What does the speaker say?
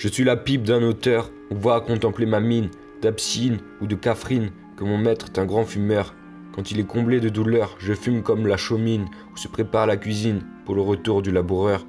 Je suis la pipe d'un auteur, on voit contempler ma mine, d'absine ou de cafrine, que mon maître est un grand fumeur. Quand il est comblé de douleur, je fume comme la chaumine, où se prépare la cuisine pour le retour du laboureur.